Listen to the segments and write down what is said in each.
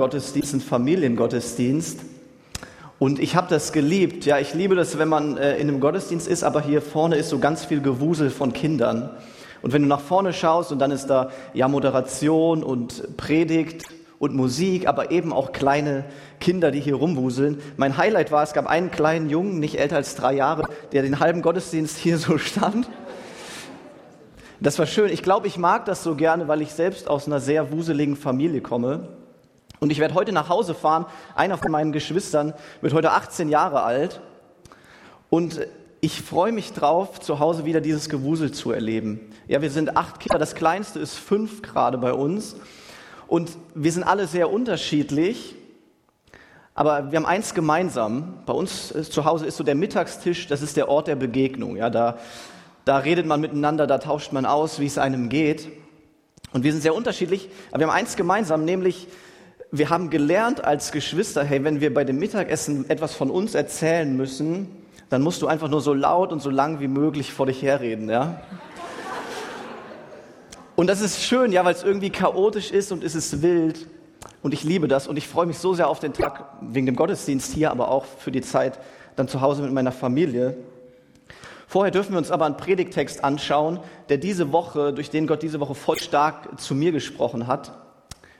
Kindergottesdienst, einen Familiengottesdienst. Und ich habe das geliebt. Ja, ich liebe das, wenn man äh, in einem Gottesdienst ist, aber hier vorne ist so ganz viel Gewusel von Kindern. Und wenn du nach vorne schaust und dann ist da ja Moderation und Predigt und Musik, aber eben auch kleine Kinder, die hier rumwuseln. Mein Highlight war, es gab einen kleinen Jungen, nicht älter als drei Jahre, der den halben Gottesdienst hier so stand. Das war schön. Ich glaube, ich mag das so gerne, weil ich selbst aus einer sehr wuseligen Familie komme. Und ich werde heute nach Hause fahren. Einer von meinen Geschwistern wird heute 18 Jahre alt. Und ich freue mich drauf, zu Hause wieder dieses Gewusel zu erleben. Ja, wir sind acht Kinder. Das kleinste ist fünf gerade bei uns. Und wir sind alle sehr unterschiedlich. Aber wir haben eins gemeinsam. Bei uns zu Hause ist so der Mittagstisch, das ist der Ort der Begegnung. Ja, da, da redet man miteinander, da tauscht man aus, wie es einem geht. Und wir sind sehr unterschiedlich, aber wir haben eins gemeinsam, nämlich wir haben gelernt als Geschwister, hey, wenn wir bei dem Mittagessen etwas von uns erzählen müssen, dann musst du einfach nur so laut und so lang wie möglich vor dich herreden, ja? Und das ist schön, ja, weil es irgendwie chaotisch ist und es ist wild. Und ich liebe das und ich freue mich so sehr auf den Tag wegen dem Gottesdienst hier, aber auch für die Zeit dann zu Hause mit meiner Familie. Vorher dürfen wir uns aber einen Predigtext anschauen, der diese Woche, durch den Gott diese Woche voll stark zu mir gesprochen hat.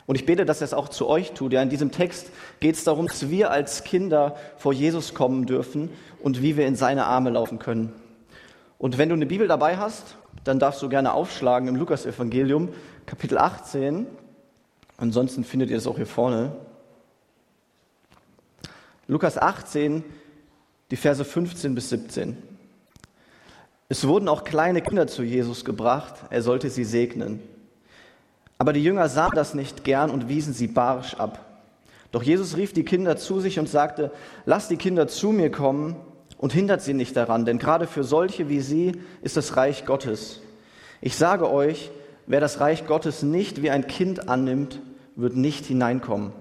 Und ich bete, dass er es auch zu euch tut. Ja, in diesem Text geht es darum, dass wir als Kinder vor Jesus kommen dürfen und wie wir in seine Arme laufen können. Und wenn du eine Bibel dabei hast, dann darfst du gerne aufschlagen im Lukasevangelium, Kapitel 18. Ansonsten findet ihr es auch hier vorne. Lukas 18, die Verse 15 bis 17. Es wurden auch kleine Kinder zu Jesus gebracht, er sollte sie segnen. Aber die Jünger sahen das nicht gern und wiesen sie barsch ab. Doch Jesus rief die Kinder zu sich und sagte, lasst die Kinder zu mir kommen und hindert sie nicht daran, denn gerade für solche wie sie ist das Reich Gottes. Ich sage euch, wer das Reich Gottes nicht wie ein Kind annimmt, wird nicht hineinkommen.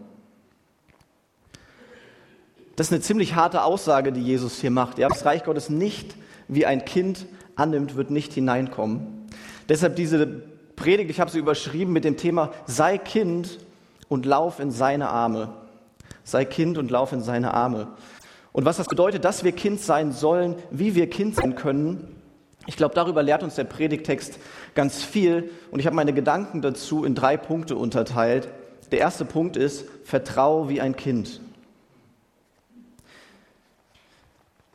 Das ist eine ziemlich harte Aussage, die Jesus hier macht. Ja, das Reich Gottes nicht wie ein Kind annimmt, wird nicht hineinkommen. Deshalb diese Predigt, ich habe sie überschrieben mit dem Thema Sei Kind und lauf in seine Arme. Sei Kind und lauf in seine Arme. Und was das bedeutet, dass wir Kind sein sollen, wie wir Kind sein können, ich glaube, darüber lehrt uns der Predigtext ganz viel. Und ich habe meine Gedanken dazu in drei Punkte unterteilt. Der erste Punkt ist, vertraue wie ein Kind.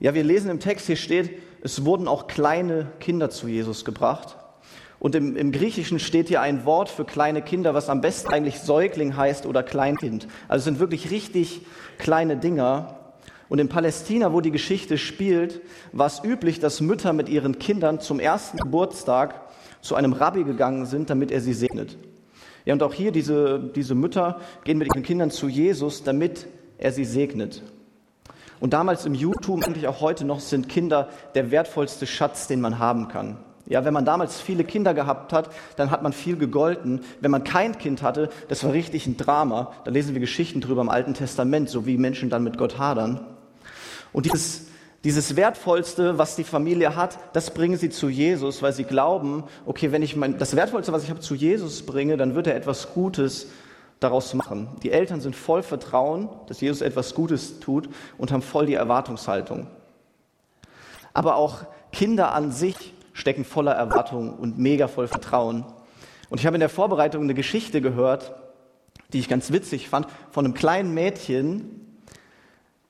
Ja, wir lesen im Text, hier steht, es wurden auch kleine Kinder zu Jesus gebracht. Und im, im, Griechischen steht hier ein Wort für kleine Kinder, was am besten eigentlich Säugling heißt oder Kleinkind. Also es sind wirklich richtig kleine Dinger. Und in Palästina, wo die Geschichte spielt, war es üblich, dass Mütter mit ihren Kindern zum ersten Geburtstag zu einem Rabbi gegangen sind, damit er sie segnet. Ja, und auch hier diese, diese Mütter gehen mit ihren Kindern zu Jesus, damit er sie segnet. Und damals im Judentum, eigentlich auch heute noch, sind Kinder der wertvollste Schatz, den man haben kann. Ja, wenn man damals viele Kinder gehabt hat, dann hat man viel gegolten. Wenn man kein Kind hatte, das war richtig ein Drama. Da lesen wir Geschichten drüber im Alten Testament, so wie Menschen dann mit Gott hadern. Und dieses, dieses Wertvollste, was die Familie hat, das bringen sie zu Jesus, weil sie glauben, okay, wenn ich mein, das Wertvollste, was ich habe, zu Jesus bringe, dann wird er etwas Gutes daraus machen. Die Eltern sind voll Vertrauen, dass Jesus etwas Gutes tut und haben voll die Erwartungshaltung. Aber auch Kinder an sich stecken voller Erwartung und mega voll Vertrauen. Und ich habe in der Vorbereitung eine Geschichte gehört, die ich ganz witzig fand, von einem kleinen Mädchen,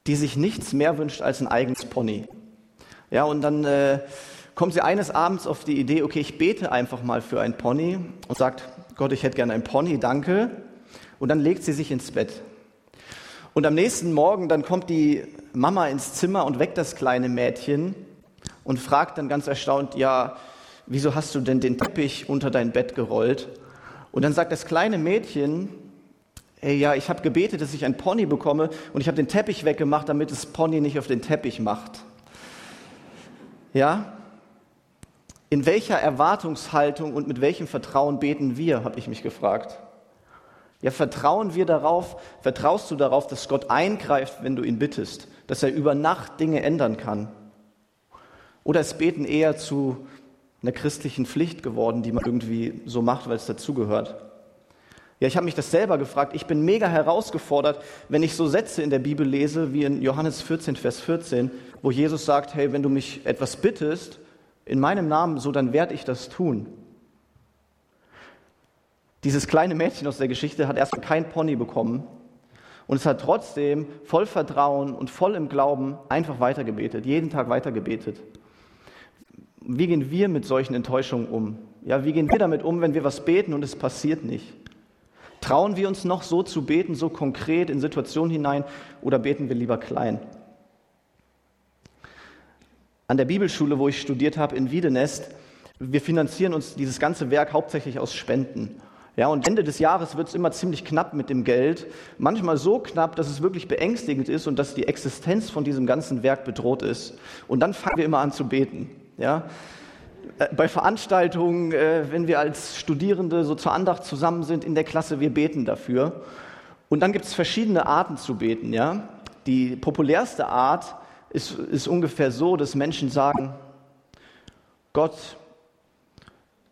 die sich nichts mehr wünscht als ein eigenes Pony. Ja, und dann äh, kommt sie eines Abends auf die Idee, okay, ich bete einfach mal für ein Pony und sagt, Gott, ich hätte gerne ein Pony, danke. Und dann legt sie sich ins Bett. Und am nächsten Morgen, dann kommt die Mama ins Zimmer und weckt das kleine Mädchen und fragt dann ganz erstaunt, ja, wieso hast du denn den Teppich unter dein Bett gerollt? Und dann sagt das kleine Mädchen, ey, ja, ich habe gebetet, dass ich ein Pony bekomme und ich habe den Teppich weggemacht, damit das Pony nicht auf den Teppich macht. Ja? In welcher Erwartungshaltung und mit welchem Vertrauen beten wir, habe ich mich gefragt. Ja, vertrauen wir darauf, vertraust du darauf, dass Gott eingreift, wenn du ihn bittest, dass er über Nacht Dinge ändern kann? Oder ist Beten eher zu einer christlichen Pflicht geworden, die man irgendwie so macht, weil es dazugehört? Ja, ich habe mich das selber gefragt. Ich bin mega herausgefordert, wenn ich so Sätze in der Bibel lese, wie in Johannes 14, Vers 14, wo Jesus sagt, hey, wenn du mich etwas bittest, in meinem Namen, so dann werde ich das tun. Dieses kleine Mädchen aus der Geschichte hat erstmal kein Pony bekommen und es hat trotzdem voll Vertrauen und voll im Glauben einfach weitergebetet, jeden Tag weitergebetet. Wie gehen wir mit solchen Enttäuschungen um? Ja, wie gehen wir damit um, wenn wir was beten und es passiert nicht? Trauen wir uns noch so zu beten, so konkret in Situationen hinein oder beten wir lieber klein? An der Bibelschule, wo ich studiert habe in Wiedenest, wir finanzieren uns dieses ganze Werk hauptsächlich aus Spenden. Ja, und Ende des Jahres wird es immer ziemlich knapp mit dem Geld. Manchmal so knapp, dass es wirklich beängstigend ist und dass die Existenz von diesem ganzen Werk bedroht ist. Und dann fangen wir immer an zu beten. Ja, äh, bei Veranstaltungen, äh, wenn wir als Studierende so zur Andacht zusammen sind in der Klasse, wir beten dafür. Und dann gibt es verschiedene Arten zu beten. Ja? Die populärste Art ist, ist ungefähr so, dass Menschen sagen, Gott,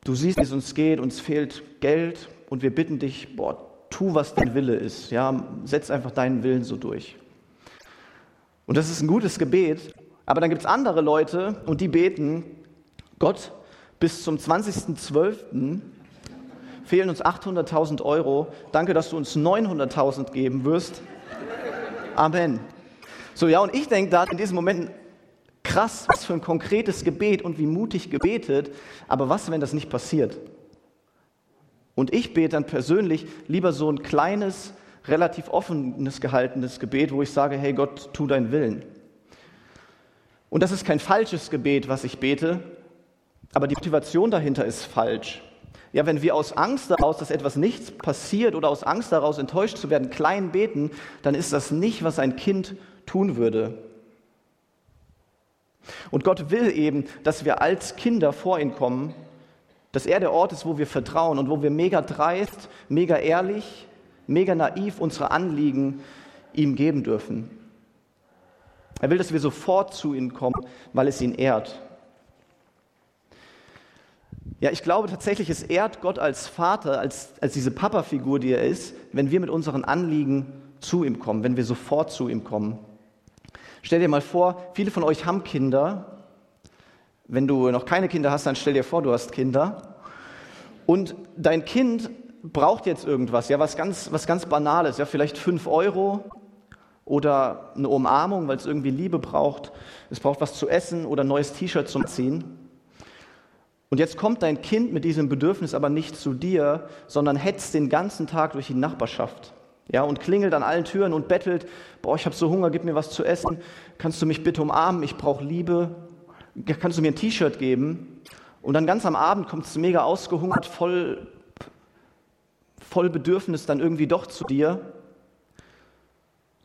du siehst, wie es uns geht, uns fehlt Geld und wir bitten dich, boah, tu, was dein Wille ist. Ja? Setz einfach deinen Willen so durch. Und das ist ein gutes Gebet, aber dann gibt es andere Leute und die beten, Gott, bis zum 20.12. fehlen uns 800.000 Euro. Danke, dass du uns 900.000 geben wirst. Amen. So, ja, und ich denke da in diesem Moment, krass, was für ein konkretes Gebet und wie mutig gebetet, aber was, wenn das nicht passiert? Und ich bete dann persönlich lieber so ein kleines, relativ offenes gehaltenes Gebet, wo ich sage, hey Gott, tu deinen Willen. Und das ist kein falsches Gebet, was ich bete, aber die Motivation dahinter ist falsch. Ja, wenn wir aus Angst daraus, dass etwas nichts passiert oder aus Angst daraus enttäuscht zu werden, klein beten, dann ist das nicht, was ein Kind tun würde. Und Gott will eben, dass wir als Kinder vor ihn kommen, dass er der Ort ist, wo wir vertrauen und wo wir mega dreist, mega ehrlich, mega naiv unsere Anliegen ihm geben dürfen. Er will, dass wir sofort zu ihm kommen, weil es ihn ehrt. Ja, ich glaube tatsächlich, es ehrt Gott als Vater, als, als diese Papa-Figur, die er ist, wenn wir mit unseren Anliegen zu ihm kommen, wenn wir sofort zu ihm kommen. Stell dir mal vor, viele von euch haben Kinder. Wenn du noch keine Kinder hast, dann stell dir vor, du hast Kinder. Und dein Kind braucht jetzt irgendwas, ja, was ganz, was ganz Banales, ja, vielleicht fünf Euro oder eine Umarmung, weil es irgendwie Liebe braucht. Es braucht was zu essen oder ein neues T-Shirt zum Ziehen. Und jetzt kommt dein Kind mit diesem Bedürfnis aber nicht zu dir, sondern hetzt den ganzen Tag durch die Nachbarschaft. Ja, und klingelt an allen Türen und bettelt, boah, ich habe so Hunger, gib mir was zu essen. Kannst du mich bitte umarmen? Ich brauche Liebe. Kannst du mir ein T-Shirt geben? Und dann ganz am Abend kommt es mega ausgehungert, voll, voll Bedürfnis dann irgendwie doch zu dir.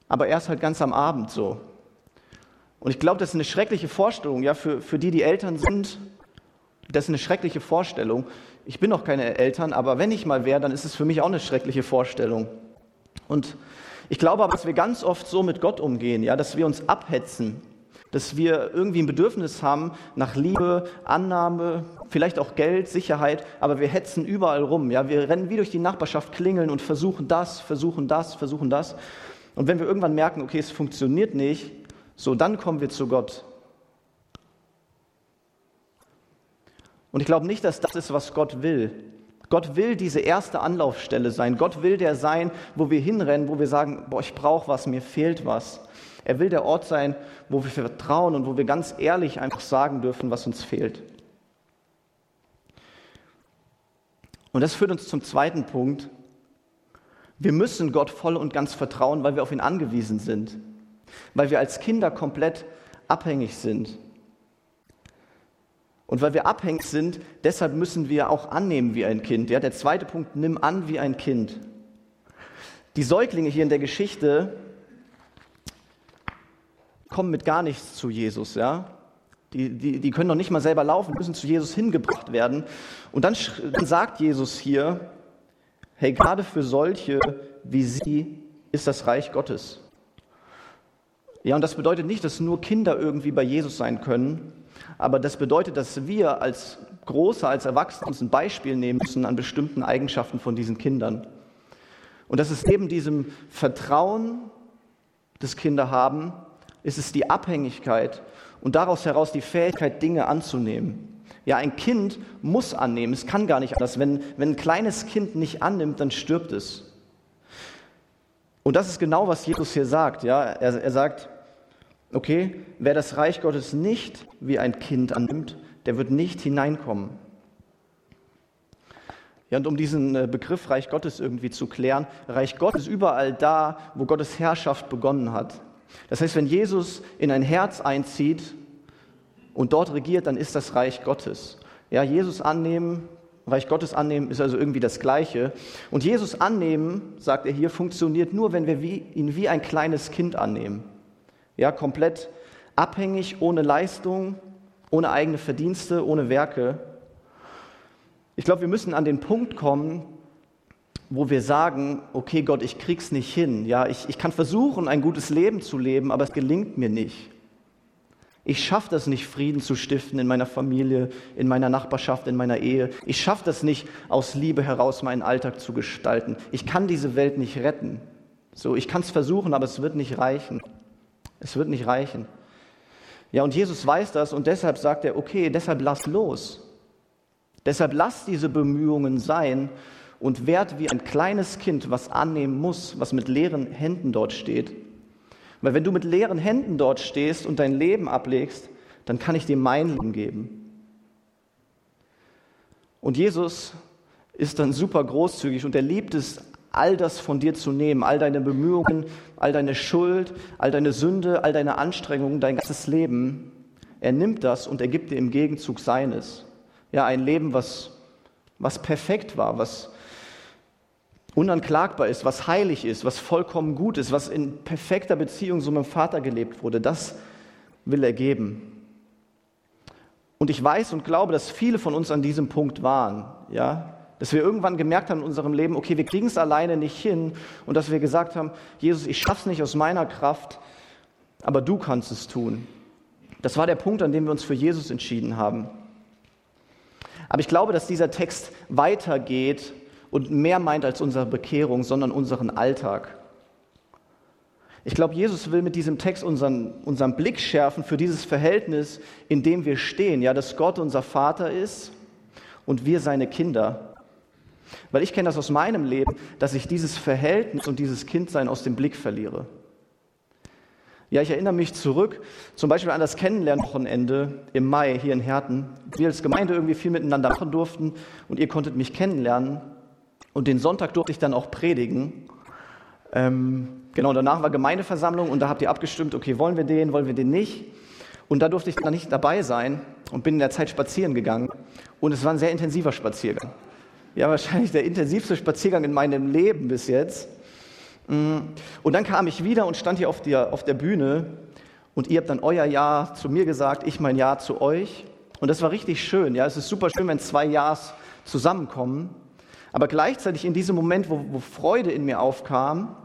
Aber erst halt ganz am Abend so. Und ich glaube, das ist eine schreckliche Vorstellung, ja, für, für die, die Eltern sind das ist eine schreckliche Vorstellung. Ich bin noch keine Eltern, aber wenn ich mal wäre, dann ist es für mich auch eine schreckliche Vorstellung. Und ich glaube aber, dass wir ganz oft so mit Gott umgehen, ja, dass wir uns abhetzen, dass wir irgendwie ein Bedürfnis haben nach Liebe, Annahme, vielleicht auch Geld, Sicherheit, aber wir hetzen überall rum, ja, wir rennen wie durch die Nachbarschaft klingeln und versuchen das, versuchen das, versuchen das. Und wenn wir irgendwann merken, okay, es funktioniert nicht, so dann kommen wir zu Gott Und ich glaube nicht, dass das ist, was Gott will. Gott will diese erste Anlaufstelle sein. Gott will der sein, wo wir hinrennen, wo wir sagen, boah, ich brauche was, mir fehlt was. Er will der Ort sein, wo wir vertrauen und wo wir ganz ehrlich einfach sagen dürfen, was uns fehlt. Und das führt uns zum zweiten Punkt. Wir müssen Gott voll und ganz vertrauen, weil wir auf ihn angewiesen sind. Weil wir als Kinder komplett abhängig sind. Und weil wir abhängig sind, deshalb müssen wir auch annehmen wie ein Kind. Ja, der zweite Punkt, nimm an wie ein Kind. Die Säuglinge hier in der Geschichte kommen mit gar nichts zu Jesus. Ja? Die, die, die können noch nicht mal selber laufen, müssen zu Jesus hingebracht werden. Und dann, dann sagt Jesus hier, hey, gerade für solche wie sie ist das Reich Gottes. Ja, und das bedeutet nicht, dass nur Kinder irgendwie bei Jesus sein können, aber das bedeutet, dass wir als Große, als Erwachsene uns ein Beispiel nehmen müssen an bestimmten Eigenschaften von diesen Kindern. Und das ist neben diesem Vertrauen, das Kinder haben, ist es die Abhängigkeit und daraus heraus die Fähigkeit, Dinge anzunehmen. Ja, ein Kind muss annehmen, es kann gar nicht anders. Wenn, wenn ein kleines Kind nicht annimmt, dann stirbt es. Und das ist genau, was Jesus hier sagt. Ja, er, er sagt, okay, wer das Reich Gottes nicht wie ein Kind annimmt, der wird nicht hineinkommen. Ja, und um diesen äh, Begriff Reich Gottes irgendwie zu klären, Reich Gottes ist überall da, wo Gottes Herrschaft begonnen hat. Das heißt, wenn Jesus in ein Herz einzieht und dort regiert, dann ist das Reich Gottes. Ja, Jesus annehmen, Reich Gottes annehmen ist also irgendwie das Gleiche. Und Jesus annehmen, sagt er hier, funktioniert nur, wenn wir wie, ihn wie ein kleines Kind annehmen. Ja, komplett abhängig, ohne Leistung, ohne eigene Verdienste, ohne Werke. Ich glaube, wir müssen an den Punkt kommen, wo wir sagen, okay Gott, ich krieg's nicht hin. Ja, ich, ich kann versuchen, ein gutes Leben zu leben, aber es gelingt mir nicht. Ich schaffe das nicht, Frieden zu stiften in meiner Familie, in meiner Nachbarschaft, in meiner Ehe. Ich schaffe das nicht, aus Liebe heraus meinen Alltag zu gestalten. Ich kann diese Welt nicht retten. So, ich kann es versuchen, aber es wird nicht reichen. Es wird nicht reichen. Ja, und Jesus weiß das und deshalb sagt er, okay, deshalb lass los. Deshalb lass diese Bemühungen sein und werd wie ein kleines Kind, was annehmen muss, was mit leeren Händen dort steht. Weil wenn du mit leeren Händen dort stehst und dein Leben ablegst, dann kann ich dir mein Leben geben. Und Jesus ist dann super großzügig und er liebt es, all das von dir zu nehmen, all deine Bemühungen, all deine Schuld, all deine Sünde, all deine Anstrengungen, dein ganzes Leben. Er nimmt das und er gibt dir im Gegenzug seines. Ja, ein Leben, was, was perfekt war, was unanklagbar ist, was heilig ist, was vollkommen gut ist, was in perfekter Beziehung so mit dem Vater gelebt wurde, das will er geben. Und ich weiß und glaube, dass viele von uns an diesem Punkt waren, ja, dass wir irgendwann gemerkt haben in unserem Leben, okay, wir kriegen es alleine nicht hin und dass wir gesagt haben, Jesus, ich schaff's nicht aus meiner Kraft, aber du kannst es tun. Das war der Punkt, an dem wir uns für Jesus entschieden haben. Aber ich glaube, dass dieser Text weitergeht und mehr meint als unsere Bekehrung, sondern unseren Alltag. Ich glaube, Jesus will mit diesem Text unseren, unseren Blick schärfen für dieses Verhältnis, in dem wir stehen. Ja, dass Gott unser Vater ist und wir seine Kinder. Weil ich kenne das aus meinem Leben, dass ich dieses Verhältnis und dieses Kindsein aus dem Blick verliere. Ja, ich erinnere mich zurück, zum Beispiel an das Kennenlernwochenende im Mai hier in Herten. Wir als Gemeinde irgendwie viel miteinander machen durften und ihr konntet mich kennenlernen. Und den Sonntag durfte ich dann auch predigen. Ähm, genau, danach war Gemeindeversammlung und da habt ihr abgestimmt, okay, wollen wir den, wollen wir den nicht? Und da durfte ich dann nicht dabei sein und bin in der Zeit spazieren gegangen. Und es war ein sehr intensiver Spaziergang. Ja, wahrscheinlich der intensivste Spaziergang in meinem Leben bis jetzt. Mm. Und dann kam ich wieder und stand hier auf der, auf der Bühne und ihr habt dann euer Ja zu mir gesagt, ich mein Ja zu euch. Und das war richtig schön. Ja, es ist super schön, wenn zwei Ja's zusammenkommen. Aber gleichzeitig in diesem Moment, wo, wo Freude in mir aufkam,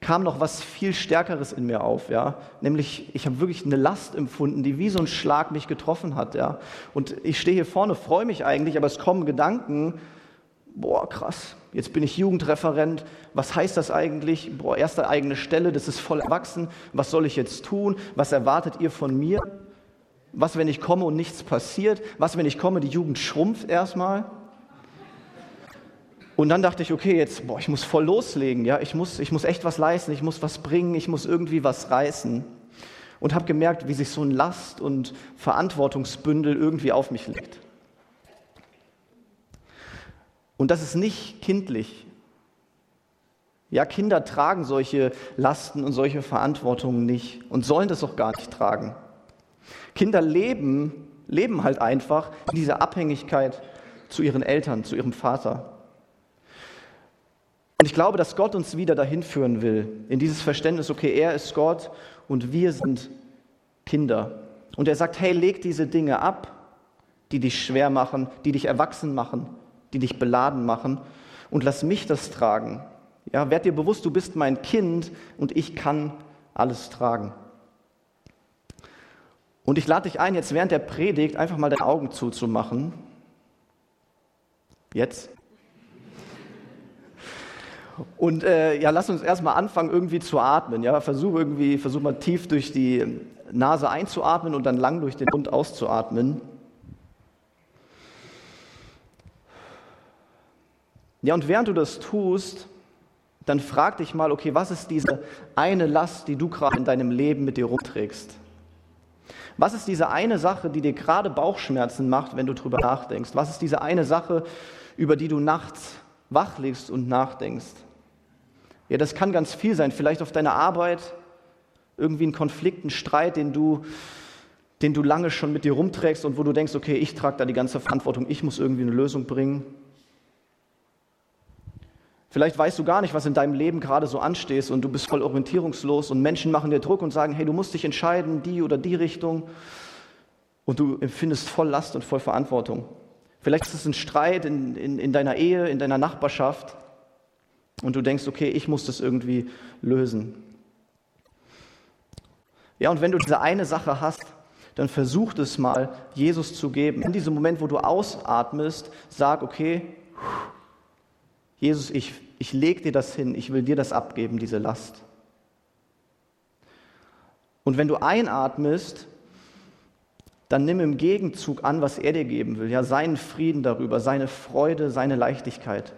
kam noch was viel Stärkeres in mir auf, ja. Nämlich, ich habe wirklich eine Last empfunden, die wie so ein Schlag mich getroffen hat, ja. Und ich stehe hier vorne, freue mich eigentlich, aber es kommen Gedanken, boah, krass, jetzt bin ich Jugendreferent, was heißt das eigentlich? Boah, erste eigene Stelle, das ist voll erwachsen, was soll ich jetzt tun? Was erwartet ihr von mir? Was, wenn ich komme und nichts passiert? Was, wenn ich komme, die Jugend schrumpft erstmal? Und dann dachte ich, okay, jetzt, boah, ich muss voll loslegen, ja, ich muss, ich muss echt was leisten, ich muss was bringen, ich muss irgendwie was reißen. Und habe gemerkt, wie sich so ein Last- und Verantwortungsbündel irgendwie auf mich legt. Und das ist nicht kindlich. Ja, Kinder tragen solche Lasten und solche Verantwortungen nicht und sollen das auch gar nicht tragen. Kinder leben, leben halt einfach in dieser Abhängigkeit zu ihren Eltern, zu ihrem Vater. Und ich glaube, dass Gott uns wieder dahin führen will, in dieses Verständnis, okay, er ist Gott und wir sind Kinder. Und er sagt, hey, leg diese Dinge ab, die dich schwer machen, die dich erwachsen machen, die dich beladen machen und lass mich das tragen. Ja, werd dir bewusst, du bist mein Kind und ich kann alles tragen. Und ich lade dich ein, jetzt während der Predigt einfach mal deine Augen zuzumachen. Jetzt. Und äh, ja, lass uns erstmal anfangen, irgendwie zu atmen. Ja, versuch irgendwie, versuch mal tief durch die Nase einzuatmen und dann lang durch den Mund auszuatmen. Ja, und während du das tust, dann frag dich mal, okay, was ist diese eine Last, die du gerade in deinem Leben mit dir rumträgst? Was ist diese eine Sache, die dir gerade Bauchschmerzen macht, wenn du drüber nachdenkst? Was ist diese eine Sache, über die du nachts wach liegst und nachdenkst? Ja, das kann ganz viel sein. Vielleicht auf deiner Arbeit, irgendwie ein Konflikt, ein Streit, den du, den du lange schon mit dir rumträgst und wo du denkst, okay, ich trage da die ganze Verantwortung, ich muss irgendwie eine Lösung bringen. Vielleicht weißt du gar nicht, was in deinem Leben gerade so anstehst und du bist voll orientierungslos und Menschen machen dir Druck und sagen, hey, du musst dich entscheiden, die oder die Richtung. Und du empfindest voll Last und voll Verantwortung. Vielleicht ist es ein Streit in, in, in deiner Ehe, in deiner Nachbarschaft und du denkst, okay, ich muss das irgendwie lösen. Ja, und wenn du diese eine Sache hast, dann versuch es mal, Jesus zu geben. In diesem Moment, wo du ausatmest, sag, okay, Jesus, ich, ich lege dir das hin, ich will dir das abgeben, diese Last. Und wenn du einatmest, dann nimm im Gegenzug an, was er dir geben will, ja, seinen Frieden darüber, seine Freude, seine Leichtigkeit.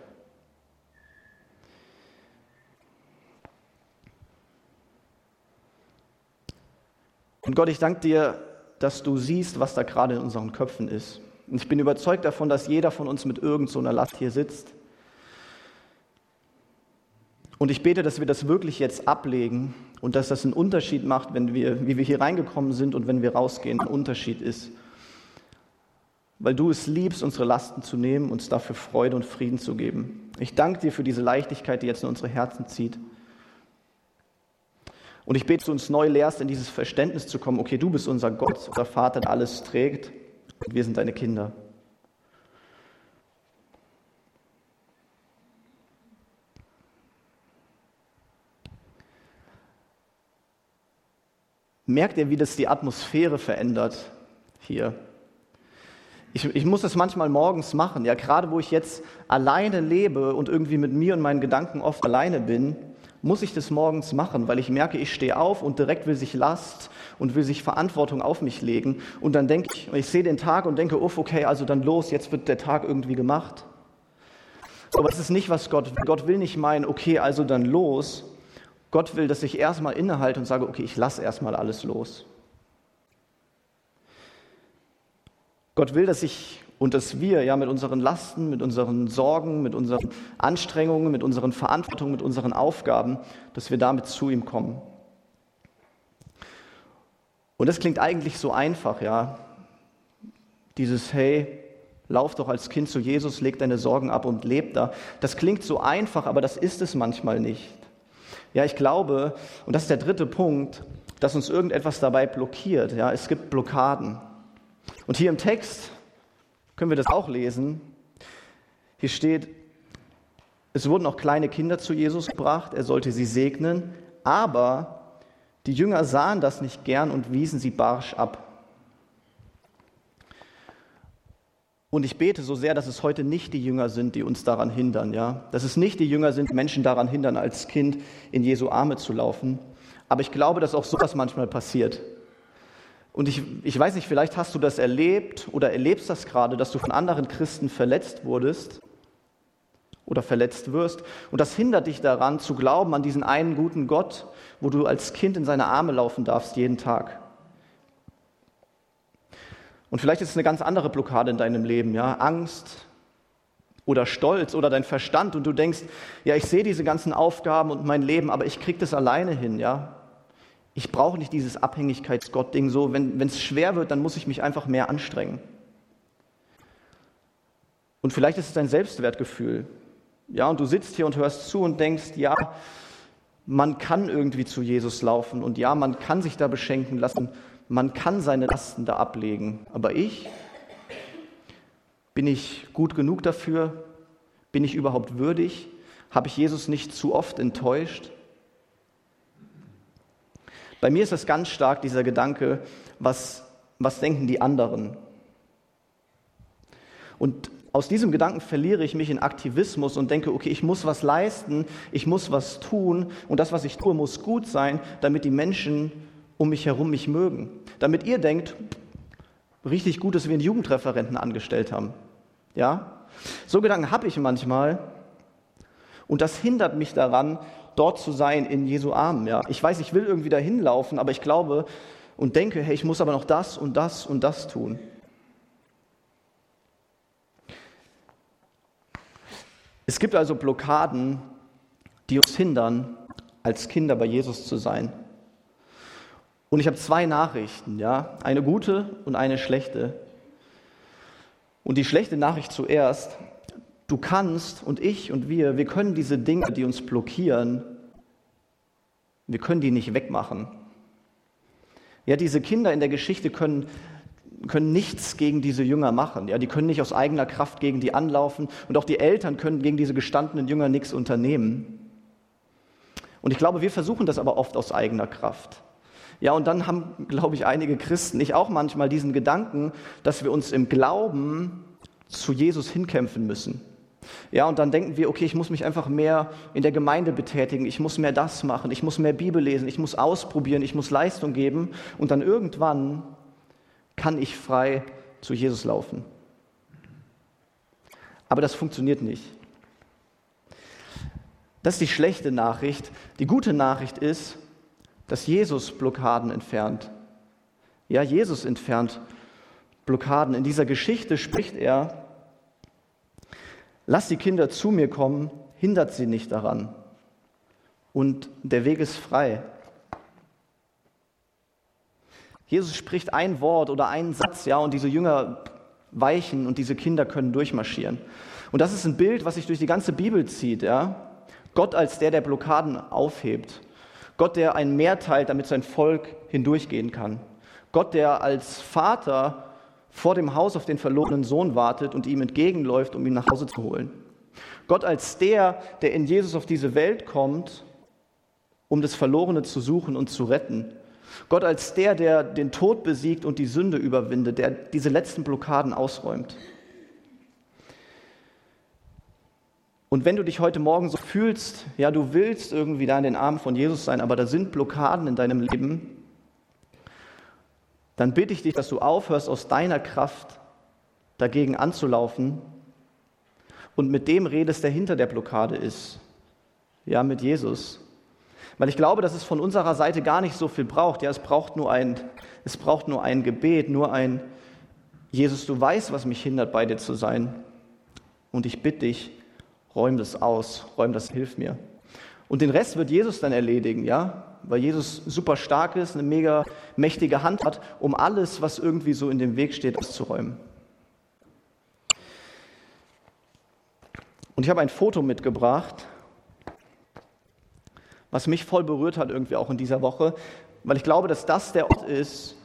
Und Gott, ich danke dir, dass du siehst, was da gerade in unseren Köpfen ist. Und ich bin überzeugt davon, dass jeder von uns mit irgendeiner so Last hier sitzt. Und ich bete, dass wir das wirklich jetzt ablegen und dass das einen Unterschied macht, wenn wir, wie wir hier reingekommen sind und wenn wir rausgehen, ein Unterschied ist. Weil du es liebst, unsere Lasten zu nehmen, uns dafür Freude und Frieden zu geben. Ich danke dir für diese Leichtigkeit, die jetzt in unsere Herzen zieht. Und ich bete, dass du uns neu lehrst, in dieses Verständnis zu kommen, okay, du bist unser Gott, unser Vater, der alles trägt und wir sind deine Kinder. Merkt ihr, wie das die Atmosphäre verändert hier? Ich, ich, muss das manchmal morgens machen, ja, gerade wo ich jetzt alleine lebe und irgendwie mit mir und meinen Gedanken oft alleine bin, muss ich das morgens machen, weil ich merke, ich stehe auf und direkt will sich Last und will sich Verantwortung auf mich legen. Und dann denke ich, ich sehe den Tag und denke, uff, okay, also dann los, jetzt wird der Tag irgendwie gemacht. Aber es ist nicht, was Gott will. Gott will nicht meinen, okay, also dann los, Gott will, dass ich erstmal innehalte und sage, okay, ich lasse erstmal alles los. Gott will, dass ich und dass wir ja mit unseren Lasten, mit unseren Sorgen, mit unseren Anstrengungen, mit unseren Verantwortungen, mit unseren Aufgaben, dass wir damit zu ihm kommen. Und das klingt eigentlich so einfach, ja. Dieses Hey, lauf doch als Kind zu Jesus, leg deine Sorgen ab und leb da. Das klingt so einfach, aber das ist es manchmal nicht. Ja, ich glaube, und das ist der dritte Punkt, dass uns irgendetwas dabei blockiert. Ja, es gibt Blockaden. Und hier im Text können wir das auch lesen. Hier steht, es wurden auch kleine Kinder zu Jesus gebracht, er sollte sie segnen, aber die Jünger sahen das nicht gern und wiesen sie barsch ab. Und ich bete so sehr, dass es heute nicht die Jünger sind, die uns daran hindern, ja. Dass es nicht die Jünger sind, Menschen daran hindern, als Kind in Jesu Arme zu laufen. Aber ich glaube, dass auch sowas manchmal passiert. Und ich, ich weiß nicht, vielleicht hast du das erlebt oder erlebst das gerade, dass du von anderen Christen verletzt wurdest oder verletzt wirst. Und das hindert dich daran, zu glauben an diesen einen guten Gott, wo du als Kind in seine Arme laufen darfst jeden Tag. Und vielleicht ist es eine ganz andere Blockade in deinem Leben, ja, Angst oder Stolz oder dein Verstand und du denkst, ja, ich sehe diese ganzen Aufgaben und mein Leben, aber ich kriege das alleine hin, ja. Ich brauche nicht dieses Abhängigkeitsgott-Ding so, wenn es schwer wird, dann muss ich mich einfach mehr anstrengen. Und vielleicht ist es dein Selbstwertgefühl. Ja, und du sitzt hier und hörst zu und denkst, ja, man kann irgendwie zu Jesus laufen und ja, man kann sich da beschenken lassen man kann seine Lasten da ablegen. Aber ich, bin ich gut genug dafür? Bin ich überhaupt würdig? Habe ich Jesus nicht zu oft enttäuscht? Bei mir ist das ganz stark dieser Gedanke, was, was denken die anderen? Und aus diesem Gedanken verliere ich mich in Aktivismus und denke, okay, ich muss was leisten, ich muss was tun und das, was ich tue, muss gut sein, damit die Menschen um mich herum mich mögen. Damit ihr denkt, richtig gut, dass wir einen Jugendreferenten angestellt haben. Ja? So Gedanken habe ich manchmal und das hindert mich daran, dort zu sein in Jesu Armen. Ja? Ich weiß, ich will irgendwie dahin laufen, aber ich glaube und denke, hey, ich muss aber noch das und das und das tun. Es gibt also Blockaden, die uns hindern, als Kinder bei Jesus zu sein. Und ich habe zwei Nachrichten, ja, eine gute und eine schlechte. Und die schlechte Nachricht zuerst, du kannst und ich und wir, wir können diese Dinge, die uns blockieren, wir können die nicht wegmachen. Ja, diese Kinder in der Geschichte können können nichts gegen diese Jünger machen. Ja, die können nicht aus eigener Kraft gegen die anlaufen und auch die Eltern können gegen diese gestandenen Jünger nichts unternehmen. Und ich glaube, wir versuchen das aber oft aus eigener Kraft. Ja, und dann haben, glaube ich, einige Christen, ich auch manchmal diesen Gedanken, dass wir uns im Glauben zu Jesus hinkämpfen müssen. Ja, und dann denken wir, okay, ich muss mich einfach mehr in der Gemeinde betätigen, ich muss mehr das machen, ich muss mehr Bibel lesen, ich muss ausprobieren, ich muss Leistung geben und dann irgendwann kann ich frei zu Jesus laufen. Aber das funktioniert nicht. Das ist die schlechte Nachricht. Die gute Nachricht ist, dass Jesus Blockaden entfernt. Ja, Jesus entfernt Blockaden. In dieser Geschichte spricht er, lasst die Kinder zu mir kommen, hindert sie nicht daran. Und der Weg ist frei. Jesus spricht ein Wort oder einen Satz, ja, und diese Jünger weichen und diese Kinder können durchmarschieren. Und das ist ein Bild, was sich durch die ganze Bibel zieht, ja. Gott als der, der Blockaden aufhebt. Gott, der ein Meer teilt, damit sein Volk hindurchgehen kann. Gott, der als Vater vor dem Haus auf den verlorenen Sohn wartet und ihm entgegenläuft, um ihn nach Hause zu holen. Gott als der, der in Jesus auf diese Welt kommt, um das Verlorene zu suchen und zu retten. Gott als der, der den Tod besiegt und die Sünde überwindet, der diese letzten Blockaden ausräumt. Und wenn du dich heute Morgen so fühlst, ja, du willst irgendwie da in den Armen von Jesus sein, aber da sind Blockaden in deinem Leben, dann bitte ich dich, dass du aufhörst, aus deiner Kraft dagegen anzulaufen und mit dem redest, der hinter der Blockade ist. Ja, mit Jesus. Weil ich glaube, dass es von unserer Seite gar nicht so viel braucht. Ja, es braucht nur ein, es braucht nur ein Gebet, nur ein Jesus, du weißt, was mich hindert, bei dir zu sein. Und ich bitte dich, räum das aus, räum das, hilf mir. Und den Rest wird Jesus dann erledigen, ja? Weil Jesus super stark ist, eine mega mächtige Hand hat, um alles, was irgendwie so in dem Weg steht, auszuräumen. Und ich habe ein Foto mitgebracht was mich voll berührt hat irgendwie auch in dieser Woche, weil ich glaube, dass das der Ort ist,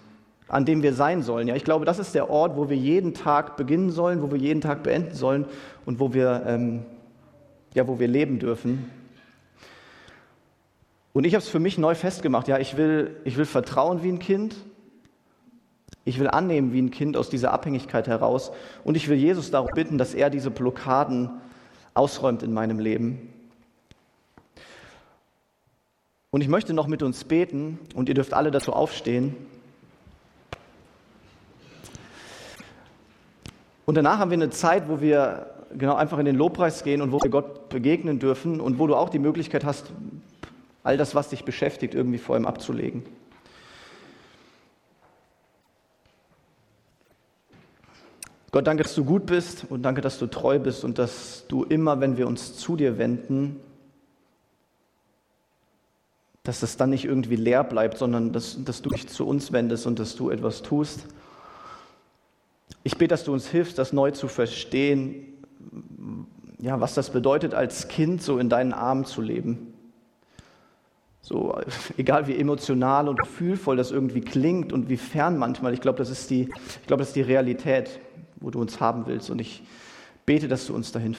an dem wir sein sollen. Ja, ich glaube, das ist der Ort, wo wir jeden Tag beginnen sollen, wo wir jeden Tag beenden sollen und wo wir, ähm, ja, wo wir leben dürfen. Und ich habe es für mich neu festgemacht. Ja, ich will, ich will vertrauen wie ein Kind. Ich will annehmen wie ein Kind aus dieser Abhängigkeit heraus. Und ich will Jesus darum bitten, dass er diese Blockaden ausräumt in meinem Leben. Und ich möchte noch mit uns beten und ihr dürft alle dazu aufstehen. Und danach haben wir eine Zeit, wo wir genau einfach in den Lobpreis gehen und wo wir Gott begegnen dürfen und wo du auch die Möglichkeit hast, all das, was dich beschäftigt, irgendwie vor ihm abzulegen. Gott, danke, dass du gut bist und danke, dass du treu bist und dass du immer, wenn wir uns zu dir wenden, dass es dann nicht irgendwie leer bleibt, sondern dass, dass du dich zu uns wendest und dass du etwas tust. Ich bete, dass du uns hilfst, das neu zu verstehen, ja, was das bedeutet, als Kind so in deinen Armen zu leben. So, egal wie emotional und gefühlvoll das irgendwie klingt und wie fern manchmal, ich glaube, das ist die, ich glaube, das ist die Realität, wo du uns haben willst. Und ich bete, dass du uns dahin